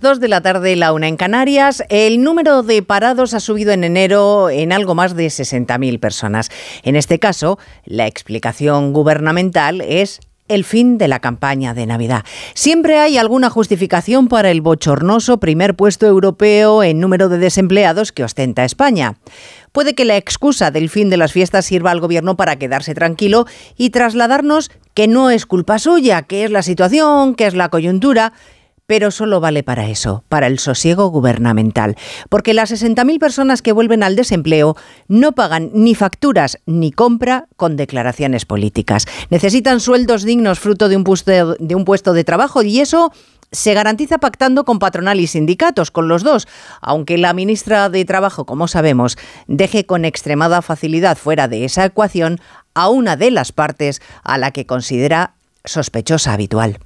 Dos de la tarde, la una en Canarias. El número de parados ha subido en enero en algo más de 60.000 personas. En este caso, la explicación gubernamental es el fin de la campaña de Navidad. Siempre hay alguna justificación para el bochornoso primer puesto europeo en número de desempleados que ostenta España. Puede que la excusa del fin de las fiestas sirva al gobierno para quedarse tranquilo y trasladarnos que no es culpa suya, que es la situación, que es la coyuntura pero solo vale para eso, para el sosiego gubernamental, porque las 60.000 personas que vuelven al desempleo no pagan ni facturas ni compra con declaraciones políticas. Necesitan sueldos dignos fruto de un puesto de, un puesto de trabajo y eso se garantiza pactando con patronal y sindicatos, con los dos, aunque la ministra de Trabajo, como sabemos, deje con extremada facilidad fuera de esa ecuación a una de las partes a la que considera sospechosa habitual.